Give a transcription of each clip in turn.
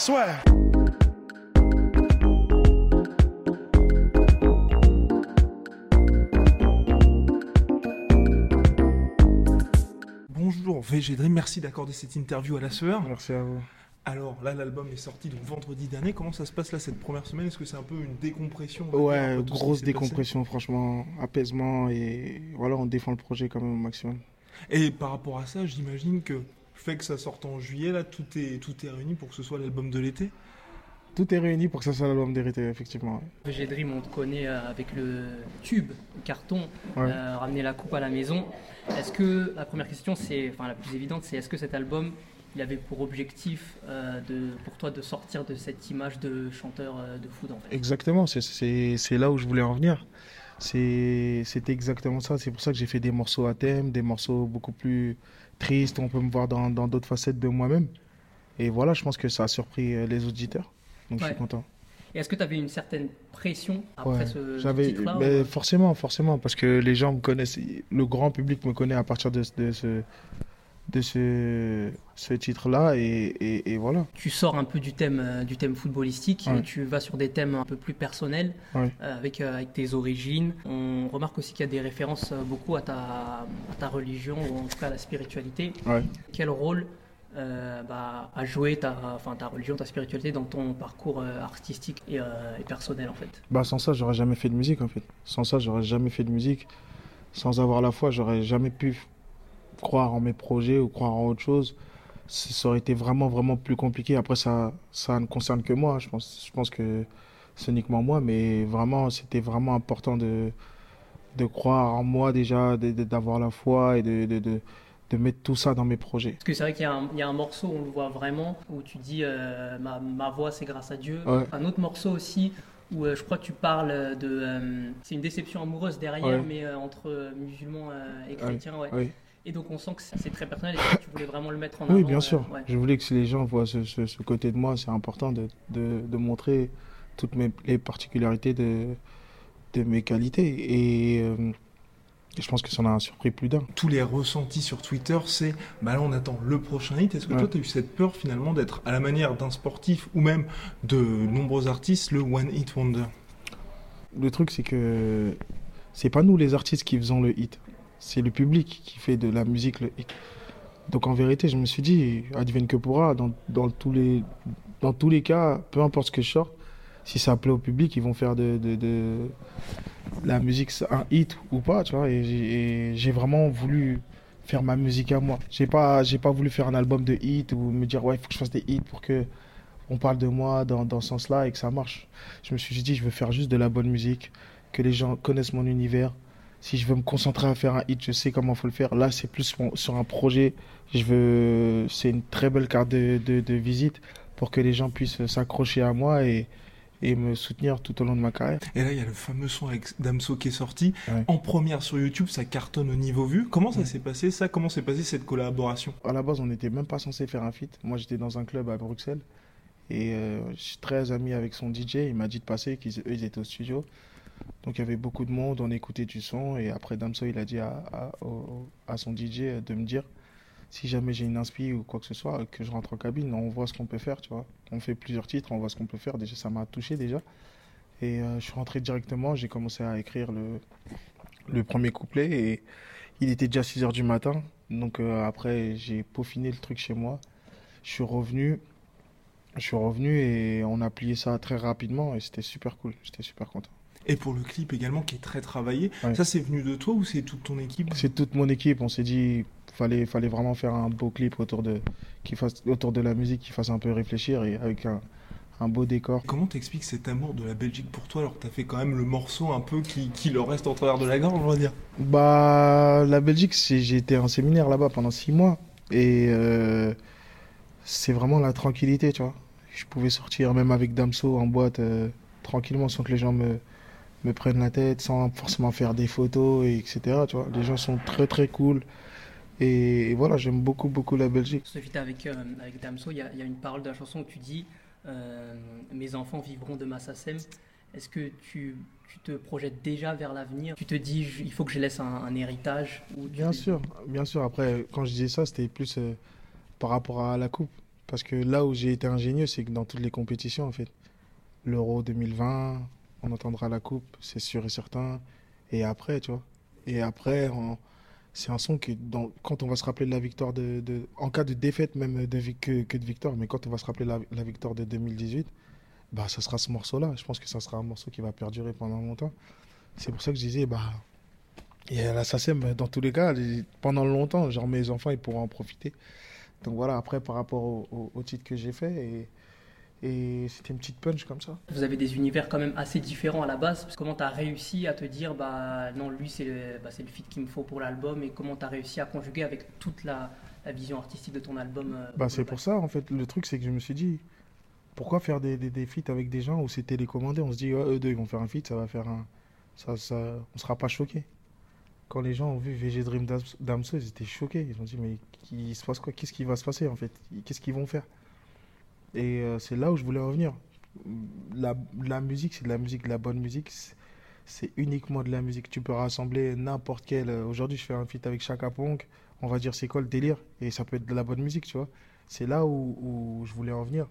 Swear. Bonjour VG Dream, merci d'accorder cette interview à la sueur. Merci à vous. Alors là, l'album est sorti donc vendredi dernier. Comment ça se passe là cette première semaine? Est-ce que c'est un peu une décompression? Dire, Ouais, grosse décompression, franchement, apaisement et voilà, on défend le projet quand même au maximum. Et par rapport à ça, j'imagine que fait que ça sorte en juillet, là, tout est, tout est réuni pour que ce soit l'album de l'été. Tout est réuni pour que ça soit l'album d'hérité, effectivement. ouais. VG Dream, on te connaît euh, avec le tube, le carton, Ouais. euh, ramener la coupe à la maison. Est-ce que, la première question, c'est, enfin la plus évidente, c'est est-ce que cet album, il avait pour objectif euh, de, pour toi de sortir de cette image de chanteur euh, de foot en fait? Exactement, c'est- c'est c'est là où je voulais en venir. C'est- C'était exactement ça. C'est pour ça que j'ai fait des morceaux à thème, des morceaux beaucoup plus tristes. On peut me voir dans dans d'autres facettes de moi-même. Et voilà, je pense que ça a surpris euh, les auditeurs. Donc je suis content. Et est-ce que tu avais une certaine pression après Ouais, ce, J'avais, ou- forcément, forcément, parce que les gens me connaissent, le grand public me connaît à partir de, de ce, de ce, ce titre-là, et, et, et voilà. Tu sors un peu du thème, euh, du thème footballistique Ouais. et tu vas sur des thèmes un peu plus personnels Ouais. euh, avec, euh, avec tes origines. On remarque aussi qu'il y a des références beaucoup à ta, à ta religion ou en tout cas à la spiritualité. Ouais. Quel rôle euh, bah, a joué ta, enfin, ta religion, ta spiritualité dans ton parcours euh, artistique et, euh, et personnel en fait? Bah, sans ça, j'aurais jamais fait de musique, en fait. Sans ça, j'aurais jamais fait de musique. Sans avoir la foi, j'aurais jamais pu croire en mes projets ou croire en autre chose. Ça aurait été vraiment, vraiment plus compliqué. Après, ça, ça ne concerne que moi. Je pense, je pense que c'est uniquement moi, mais vraiment, c'était vraiment important de, de croire en moi déjà, d'avoir la foi et de, de, de, de mettre tout ça dans mes projets. Parce que c'est vrai qu'il y, a un- il y a un morceau, on le voit vraiment, où tu dis euh, ma, ma voix c'est grâce à Dieu. Ouais. Un autre morceau aussi où euh, je crois que tu parles de. euh, c'est une déception amoureuse derrière, Ouais. mais entre musulmans et chrétiens. Ouais. Et donc on sent que c'est très personnel et que tu voulais vraiment le mettre en avant. Oui, bien euh, sûr. ouais. Je voulais que si les gens voient ce, ce- ce côté de moi, c'est important de, de, de montrer toutes mes, les particularités de, de mes qualités. Et euh, je pense que ça en a surpris plus d'un. Tous les ressentis sur Twitter, c'est bah là on attend le prochain hit. Est-ce que toi tu as eu cette peur finalement d'être à la manière d'un sportif ou même de nombreux artistes le one hit wonder? Le truc, c'est que c'est pas nous les artistes qui faisons le hit. C'est le public qui fait de la musique le. Donc en vérité, je me suis dit, advienne que pourra, dans, tous les, dans tous les cas, peu importe ce que je sors, si ça plaît au public, ils vont faire de, de, la musique un hit ou pas, tu vois. Et j'ai vraiment voulu faire ma musique à moi. J'ai pas, j'ai pas voulu faire un album de hit ou me dire, ouais, il faut que je fasse des hits pour que on parle de moi dans, dans ce sens-là et que ça marche. Je me suis dit, je veux faire juste de la bonne musique, que les gens connaissent mon univers. Si je veux me concentrer à faire un hit, je sais comment faut le faire. Là, c'est plus sur, un projet. Je veux, c'est une très belle carte de, de, de visite pour que les gens puissent s'accrocher à moi et, et me soutenir tout au long de ma carrière. Et là il y a le fameux son avec Damso qui est sorti. Ouais. En première sur YouTube, ça cartonne au niveau vu. Comment ça Ouais. s'est passé ça? Comment s'est passée cette collaboration? À la base, on n'était même pas censé faire un feat. Moi, j'étais dans un club à Bruxelles et euh, je suis très ami avec son DJ. Il m'a dit de passer, qu'ils ils étaient au studio. Donc, il y avait beaucoup de monde, on écoutait du son. Et après, Damso, il a dit à, son DJ de me dire si jamais j'ai une inspi ou quoi que ce soit, que je rentre en cabine, on voit ce qu'on peut faire, tu vois. On fait plusieurs titres, on voit ce qu'on peut faire. Déjà, ça m'a touché déjà. Et euh, je suis rentré directement, j'ai commencé à écrire le, le premier couplet et il était déjà 6 heures du matin. Donc euh, après, j'ai peaufiné le truc chez moi. Je suis revenu. Je suis revenu et on a plié ça très rapidement et c'était super cool. J'étais super content. Et pour le clip également qui est très travaillé. Ouais. Ça c'est venu de toi ou c'est toute ton équipe C'est toute mon équipe. On s'est dit fallait fallait vraiment faire un beau clip autour de qui fasse autour de la musique qui fasse un peu réfléchir et avec un, un beau décor. Comment t'expliques cet amour de la Belgique pour toi alors que t'as fait quand même le morceau un peu qui, qui leur reste en travers de la gorge, on va dire? Bah, la Belgique, j'ai été en séminaire là-bas pendant six mois. Et euh, c'est vraiment la tranquillité, tu vois. Je pouvais sortir même avec Damso en boîte euh, tranquillement sans que les gens me, me prennent la tête, sans forcément faire des photos, et etc. Tu vois. Les gens sont très très cool. Et, et voilà, j'aime beaucoup beaucoup la Belgique. Feat avec, euh, avec Damso, il y, a- il y a une parole de la chanson où tu dis euh, Mes enfants vivront de ma SACEM. Est-ce que tu, tu te projettes déjà vers l'avenir? Tu te dis je- Il faut que je laisse un, un héritage ou Bien sûr, bien sûr. Après, quand je disais ça, c'était plus euh, par rapport à la coupe. Parce que là où j'ai été ingénieux, c'est que dans toutes les compétitions, en fait, l'Euro 2020, on entendra la coupe, c'est sûr et certain. Et après, tu vois. Et après, c'est un son dans- quand on va se rappeler de la victoire de, en cas de défaite même que, de victoire, mais quand on va se rappeler la, la victoire de 2018, bah, ça sera ce morceau-là. Je pense que ça sera un morceau qui va perdurer pendant longtemps. C'est pour ça que je disais, bah, et la SACEM, dans tous les cas, pendant longtemps, genre mes enfants, ils pourront en profiter. Donc voilà, après, par rapport au, titre que j'ai fait, et c'était une petite punch comme ça. Vous avez des univers quand même assez différents à la base. Comment tu as réussi à te dire Bah non, lui, c'est le, bah, c'est le feat qu'il me faut pour l'album Et comment tu as réussi à conjuguer avec toute la, la vision artistique de ton album euh, Bah, c'est pour ça, en fait. Le truc, c'est que je me suis dit, pourquoi faire des, des, des feats avec des gens où c'est télécommandé? On se dit, ouais, eux deux, ils vont faire un feat, ça va faire un. Ça, ça, on sera pas choqué. Quand les gens ont vu VG Dream Dams- Damso, ils étaient choqués. Ils ont dit, mais il se passe quoi? Qu'est-ce qui va se passer, en fait? Qu'est-ce qu'ils vont faire? Et euh, c'est là où je voulais revenir. La, la musique, c'est de la musique, de la bonne musique. c'est- uniquement de la musique. Tu peux rassembler n'importe quel. euh, Aujourd'hui, je fais un feat avec Chaka Ponk. On va dire, c'est quoi le délire? Et ça peut être de la bonne musique, tu vois. C'est là où, je voulais en venir.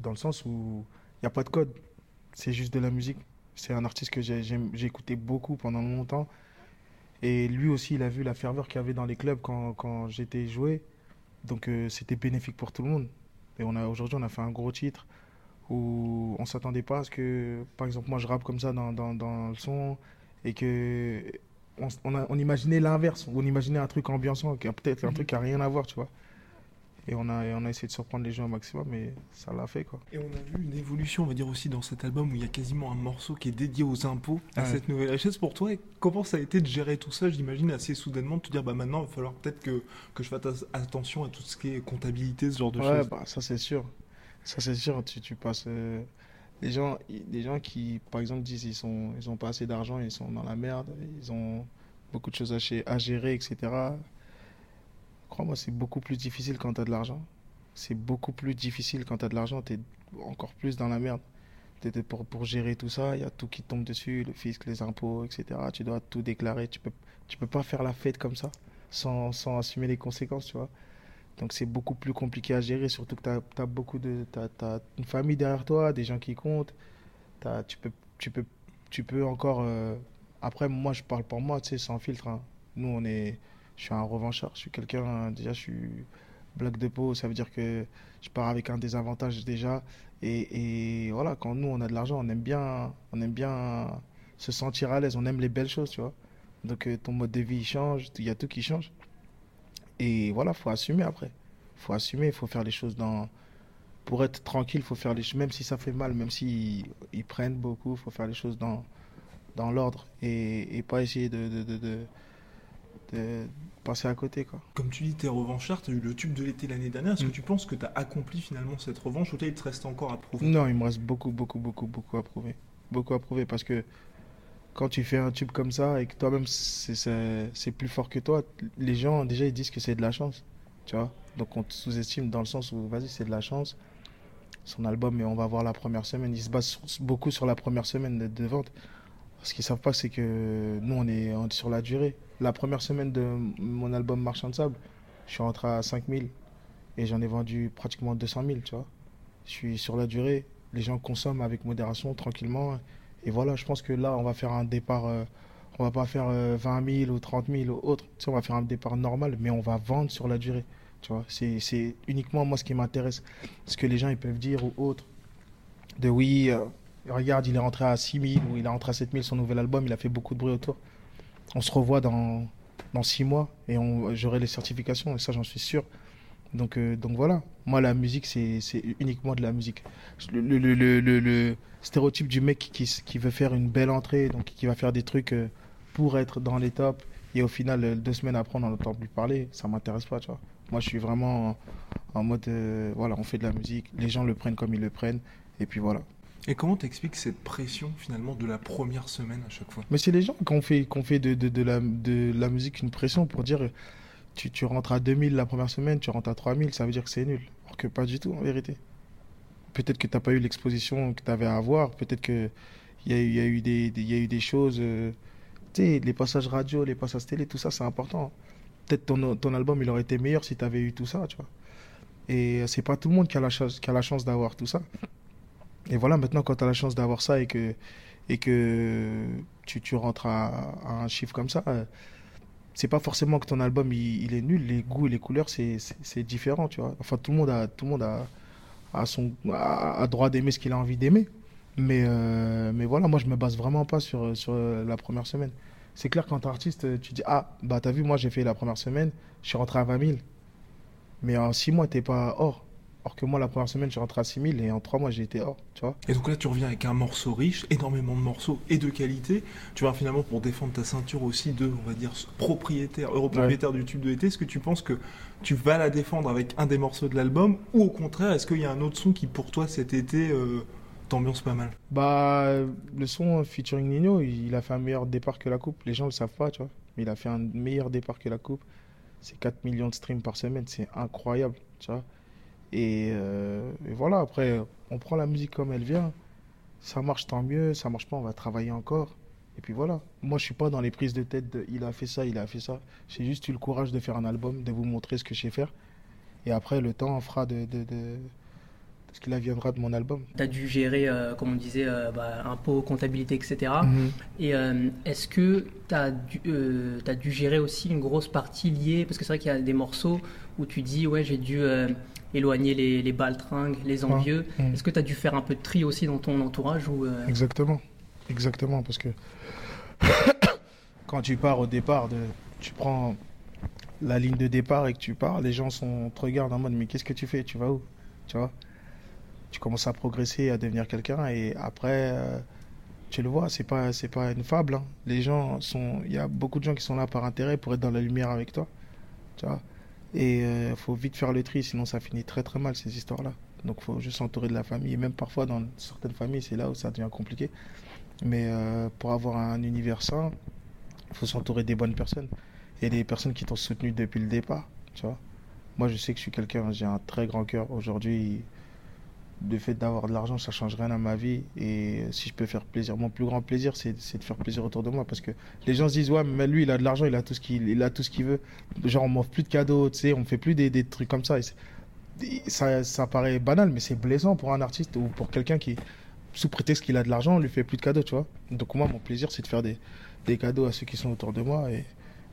Dans le sens où il n'y a pas de code. C'est juste de la musique. C'est un artiste que j'ai écouté beaucoup pendant longtemps. Et lui aussi, il a vu la ferveur qu'il y avait dans les clubs quand, quand j'étais joué. Donc euh, c'était bénéfique pour tout le monde. Et on a aujourd'hui, on a fait un gros titre où on s'attendait pas à ce que, par exemple, moi je rappe comme ça dans, dans, dans le son et que on, on, a- on imaginait l'inverse. On imaginait un truc ambiançant, peut-être un Mhm. truc qui a rien à voir, tu vois. Et on a, et on a essayé de surprendre les gens au maximum, mais ça l'a fait, quoi. Et on a vu une évolution, on va dire aussi dans cet album où il y a quasiment un morceau qui est dédié aux impôts, à Ouais. cette nouvelle richesse. Pour toi, et comment ça a été de gérer tout ça J'imagine assez soudainement de te dire, bah maintenant, il va falloir peut-être que, que je fasse attention à tout ce qui est comptabilité, ce genre de Ouais, choses. bah, ça c'est sûr. Ça c'est sûr. Tu, tu passes. euh, les gens, des gens qui, par exemple, disent ils sont, ils ont pas assez d'argent, ils sont dans la merde, ils ont beaucoup de choses à gérer, etc. Crois-moi, c'est beaucoup plus difficile quand tu as de l'argent. C'est beaucoup plus difficile quand tu as de l'argent, tu es encore plus dans la merde. Pour, pour gérer tout ça, il y a tout qui tombe dessus, le fisc, les impôts, etc. Tu dois tout déclarer. Tu peux, tu peux pas faire la fête comme ça sans, sans assumer les conséquences, tu vois. Donc c'est beaucoup plus compliqué à gérer, surtout que tu as, beaucoup de... T'as, t'as une famille derrière toi, des gens qui comptent. T'as- tu, peux, tu, peux, tu peux encore... euh, Après, moi, je parle pour moi, tu sais, sans filtre. hein. Nous, on est... Je suis un revanchard, je suis quelqu'un... hein, Déjà, je suis bloc de peau, ça veut dire que je pars avec un désavantage déjà. Et, voilà, quand nous, on a de l'argent, on aime bien, on aime bien se sentir à l'aise, on aime les belles choses, tu vois. Donc euh, ton mode de vie, il change, il y a tout qui change. Et voilà, faut assumer après. faut assumer, il faut faire les choses dans... Pour être tranquille, faut faire les choses, même si ça fait mal, même s'ils ils prennent beaucoup, faut faire les choses dans, dans l'ordre et, pas essayer de, de passer à côté, quoi. Comme tu dis, t'es revanchard, t'as eu le tube de l'été l'année dernière. Est-ce Mm. que tu penses que t'as accompli finalement cette revanche ou il te reste encore à prouver? Non, il me reste beaucoup, beaucoup, beaucoup, beaucoup à prouver. Beaucoup à prouver parce que quand tu fais un tube comme ça et que toi-même c'est- plus fort que toi, les gens déjà ils disent que c'est de la chance. Tu vois Donc on te sous-estime dans le sens où vas-y, c'est de la chance. Son album, mais on va voir la première semaine. Il se base beaucoup sur la première semaine de, de vente. Ce qu'ils savent pas, c'est que nous on est, on est sur la durée. La première semaine de mon album Marchand de Sable, je suis rentré à 5000 et j'en ai vendu pratiquement 200 000, tu vois. Je suis sur la durée, les gens consomment avec modération, tranquillement. Et voilà, je pense que là, on va faire un départ, euh, on va pas faire euh, 20 000 ou 30 000 ou autre. On va faire un départ normal, mais on va vendre sur la durée. Tu vois, c'est c'est uniquement moi ce qui m'intéresse. Ce que les gens ils peuvent dire ou autre. De oui, euh, regarde, il est rentré à 6 000 ou il est rentré à 7 000, son nouvel album, il a fait beaucoup de bruit autour. On se revoit dans, dans 6 mois et j'aurai les certifications, et ça, j'en suis sûr. Donc, euh, donc voilà, moi la musique c'est uniquement de la musique. Le, le, le, le, stéréotype du mec qui, qui veut faire une belle entrée, donc qui va faire des trucs euh, pour être dans les tops, et au final, euh, deux semaines après, on n'en entend plus parler, ça m'intéresse pas, tu vois. Moi, je suis vraiment en, mode, voilà, on fait de la musique, les gens le prennent comme ils le prennent, et puis voilà. Et comment t'expliques cette pression finalement de la première semaine à chaque fois? Mais c'est les gens qui ont fait, fait de, la, musique une pression pour dire tu, rentres à 2000 la première semaine, tu rentres à 3000, ça veut dire que c'est nul. Alors que pas du tout en vérité. Peut-être que tu n'as pas eu l'exposition que tu avais à avoir, peut-être qu'il y, a y, eu des- choses. euh, tu sais, les passages radio, les passages télé, tout ça, c'est important. Peut-être ton, ton album, il aurait été meilleur si tu avais eu tout ça, tu vois. Et c'est pas tout le monde qui a la qui a la chance d'avoir tout ça. Et voilà, maintenant, quand tu as la chance d'avoir ça et que, et que tu, tu rentres à, un chiffre comme ça, euh, c'est pas forcément que ton album il, il est nul, les goûts et les couleurs c'est différent, tu vois. Enfin, tout le monde a, tout le monde a, a son a droit d'aimer ce qu'il a envie d'aimer. Mais, euh, mais voilà, moi je me base vraiment pas sur, sur la première semaine. C'est clair, quand t'es artiste, tu dis Ah, bah t'as vu, moi j'ai fait la première semaine, je suis rentré à 20 000. Mais en 6 mois, t'es pas hors. Or que moi, la première semaine, je suis rentré à 6 000 et en 3 mois, j'ai été hors, tu vois. Et donc là, tu reviens avec un morceau riche, énormément de morceaux et de qualité. Tu vas finalement pour défendre ta ceinture aussi de, on va dire, propriétaire, europropriétaire du tube de été. Est-ce que tu penses que tu vas la défendre avec un des morceaux de l'album ou au contraire, est-ce qu'il y a un autre son qui pour toi cet été euh, t'ambiance pas mal? Bah, le son featuring Nino, il a fait un meilleur départ que la coupe. Les gens le savent pas, tu vois. Mais il a fait un meilleur départ que la coupe. C'est 4 millions de streams par semaine, c'est incroyable, tu vois. Et, euh, et voilà, après, on prend la musique comme elle vient. Ça marche, tant mieux. Ça marche pas, on va travailler encore. Et puis voilà. Moi, je suis pas dans les prises de tête il a fait ça, il a fait ça. J'ai juste eu le courage de faire un album, de vous montrer ce que je sais faire. Et après, le temps fera de, ce qu'il adviendra de mon album. Tu as dû gérer, euh, comme on disait, euh, bah, impôts, comptabilité, etc. Mhm. Et euh, est-ce que tu as, euh, t'as dû gérer aussi une grosse partie liée Parce que c'est vrai qu'il y a des morceaux où tu dis, ouais, j'ai dû éloigner les, les baltringues, les envieux. Mhm. Est-ce que tu as dû faire un peu de tri aussi dans ton entourage ou, Exactement. Exactement, parce que quand tu pars au départ, de, tu prends la ligne de départ et que tu pars, les gens sont, te regardent en mode mais qu'est-ce que tu fais? Tu vas où? Tu vois? Tu commences à progresser, à devenir quelqu'un et après, euh, tu le vois, c'est pas, c'est pas une fable. hein. Les gens sont, il y a beaucoup de gens qui sont là par intérêt pour être dans la lumière avec toi. Tu vois Et il faut vite faire le tri, sinon ça finit très très mal ces histoires-là. Donc faut juste s'entourer de la famille. Et même parfois dans certaines familles, c'est là où ça devient compliqué. Mais euh, pour avoir un univers sain, il faut s'entourer des bonnes personnes. Et des personnes qui t'ont soutenu depuis le départ. Tu vois Moi, je sais que je suis quelqu'un, j'ai un très grand cœur. Aujourd'hui, le fait d'avoir de l'argent, ça change rien à ma vie. Et si je peux faire plaisir, mon plus grand plaisir, c'est de faire plaisir autour de moi. Parce que les gens se disent, ouais, mais lui, il a de l'argent, il a tout ce qu'il il a tout ce qu'il veut. Genre, on m'offre plus de cadeaux, tu sais, on fait plus des, des trucs comme ça. Ça. Ça paraît banal, mais c'est blessant pour un artiste ou pour quelqu'un qui, sous prétexte qu'il a de l'argent, on lui fait plus de cadeaux, tu vois. Donc moi, mon plaisir, c'est de faire des, des cadeaux à ceux qui sont autour de moi. Et,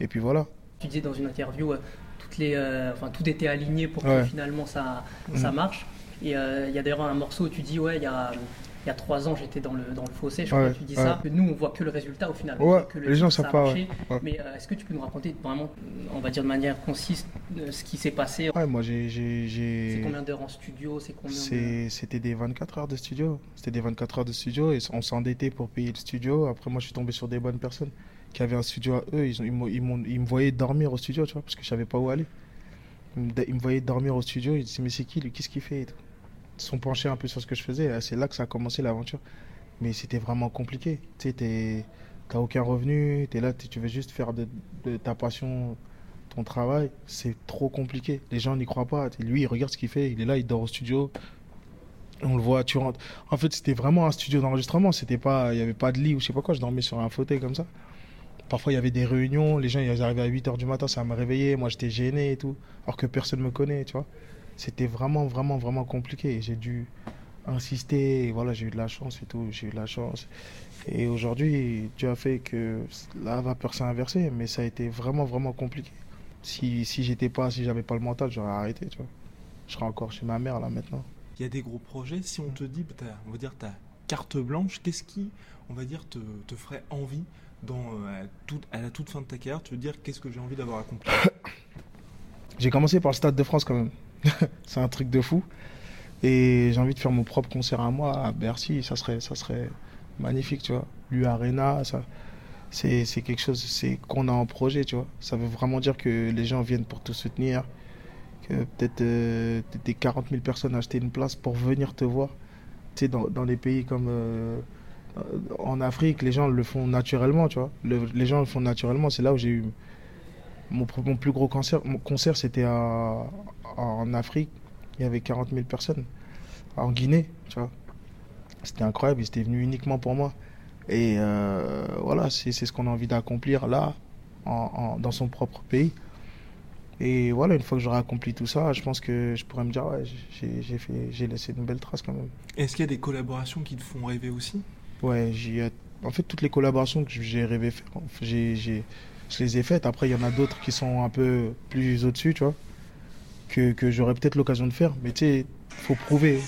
et puis voilà. Tu disais dans une interview, euh, toutes les, euh, enfin, tout était aligné pour Ouais. que finalement ça, ça Mhm. marche. Et euh, il y a d'ailleurs un morceau où tu dis, ouais, il y a, il y a trois ans j'étais dans le, dans le fossé, je crois Ouais, que tu dis ouais. ça. Que nous on voit que le résultat au final. Ouais, voit que le les gens savent pas, marché. Mais euh, est-ce que tu peux nous raconter vraiment, on va dire de manière concise, euh, ce qui s'est passé? Ouais, moi, j'ai. C'est combien d'heures en studio? Combien de- C'était des 24 heures de studio. C'était des 24 heures de studio et on s'endettait pour payer le studio. Après, moi, je suis tombé sur des bonnes personnes qui avaient un studio à eux. Ils, ont, ils, m'ont- ils, me voyaient dormir au studio, tu vois, parce que je savais pas où aller. Ils me, ils me voyaient dormir au studio. Ils disaient, mais c'est qui lui? Qu'est-ce qu'il fait et tout? Sont penchés un peu sur ce que je faisais. C'est là que ça a commencé l'aventure. Mais c'était vraiment compliqué. Tu sais, t'as aucun revenu. Es là, tu veux juste faire de, ta passion ton travail. C'est trop compliqué. Les gens n'y croient pas. Lui, il regarde ce qu'il fait. Il est là, il dort au studio. On le voit, tu rentres. En fait, c'était vraiment un studio d'enregistrement. C'était pas, il y avait pas de lit ou je sais pas quoi. Je dormais sur un fauteuil comme ça. Parfois, il y avait des réunions. Les gens, ils arrivaient à 8 heures du matin, ça me réveillait. Moi, j'étais gêné et tout. Alors que personne me connaît, tu vois. C'était vraiment, vraiment, vraiment compliqué. J'ai dû insister. Et voilà, j'ai eu de la chance et tout. J'ai eu de la chance. Et aujourd'hui, Dieu a fait que la vapeur s'est inversée. Mais ça a été vraiment, vraiment compliqué. Si, si j'étais pas, si j'avais pas le mental, j'aurais arrêté, tu vois. Je serais encore chez ma mère là maintenant. Il y a des gros projets. Si on te dit, bah, on va dire, ta carte blanche, qu'est-ce qui, on va dire, te, te ferait envie dans, euh, à la toute fin de ta carrière? Tu veux dire, qu'est-ce que j'ai envie d'avoir accompli? J'ai commencé par le Stade de France quand même. c'est un truc de fou. Et j'ai envie de faire mon propre concert à moi à Bercy. Ça serait, magnifique, tu vois. Arena, c'est, quelque chose c'est qu'on a en projet, tu vois. Ça veut vraiment dire que les gens viennent pour te soutenir. que peut-être euh, des 40 000 personnes achetaient une place pour venir te voir. Tu dans, dans les pays comme euh, en Afrique, les gens le font naturellement, les gens le font naturellement. C'est là où j'ai eu mon, mon plus gros concert. Mon concert, c'était à- en Afrique. Il y avait 40 000 personnes. En Guinée, tu vois. C'était incroyable. Ils étaient venus uniquement pour moi. Et euh, voilà, c'est ce qu'on a envie d'accomplir là, en- en- dans son propre pays. Et voilà, une fois que j'aurai accompli tout ça, je pense que je pourrais me dire, ouais, j'ai laissé une belle trace quand même. Est-ce qu'il y a des collaborations qui te font rêver aussi? Ouais, en fait, toutes les collaborations que j'ai rêvé faire, j'ai, j'ai, je les ai faites. Après, il y en a d'autres qui sont un peu plus au-dessus, tu vois, que, que j'aurais peut-être l'occasion de faire. Mais tu sais, faut prouver.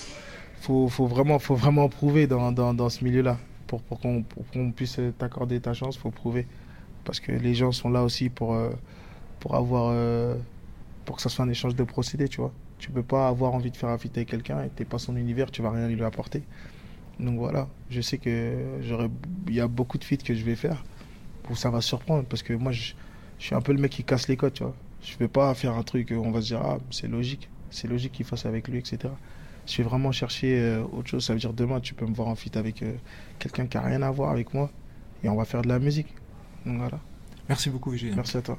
Faut, faut vraiment, faut vraiment prouver dans, dans, dans ce milieu-là. Pour, pour qu'on, qu'on puisse t'accorder ta chance, faut prouver. Parce que les gens sont là aussi pour, euh, pour avoir, euh, pour que ça soit un échange de procédés, tu vois. Tu peux pas avoir envie de faire un feat avec quelqu'un et t'es pas son univers, tu vas rien lui apporter. Donc voilà, je sais que il y a beaucoup de feats que je vais faire où ça va surprendre parce que moi je, je suis un peu le mec qui casse les codes, tu vois. Je vais pas faire un truc où on va se dire ah c'est logique, c'est logique qu'il fasse avec lui, etc. Je vais vraiment chercher euh, autre chose. Ça veut dire demain tu peux me voir en feat avec euh, quelqu'un qui a rien à voir avec moi et on va faire de la musique. Donc voilà, Merci beaucoup, VG. merci à toi.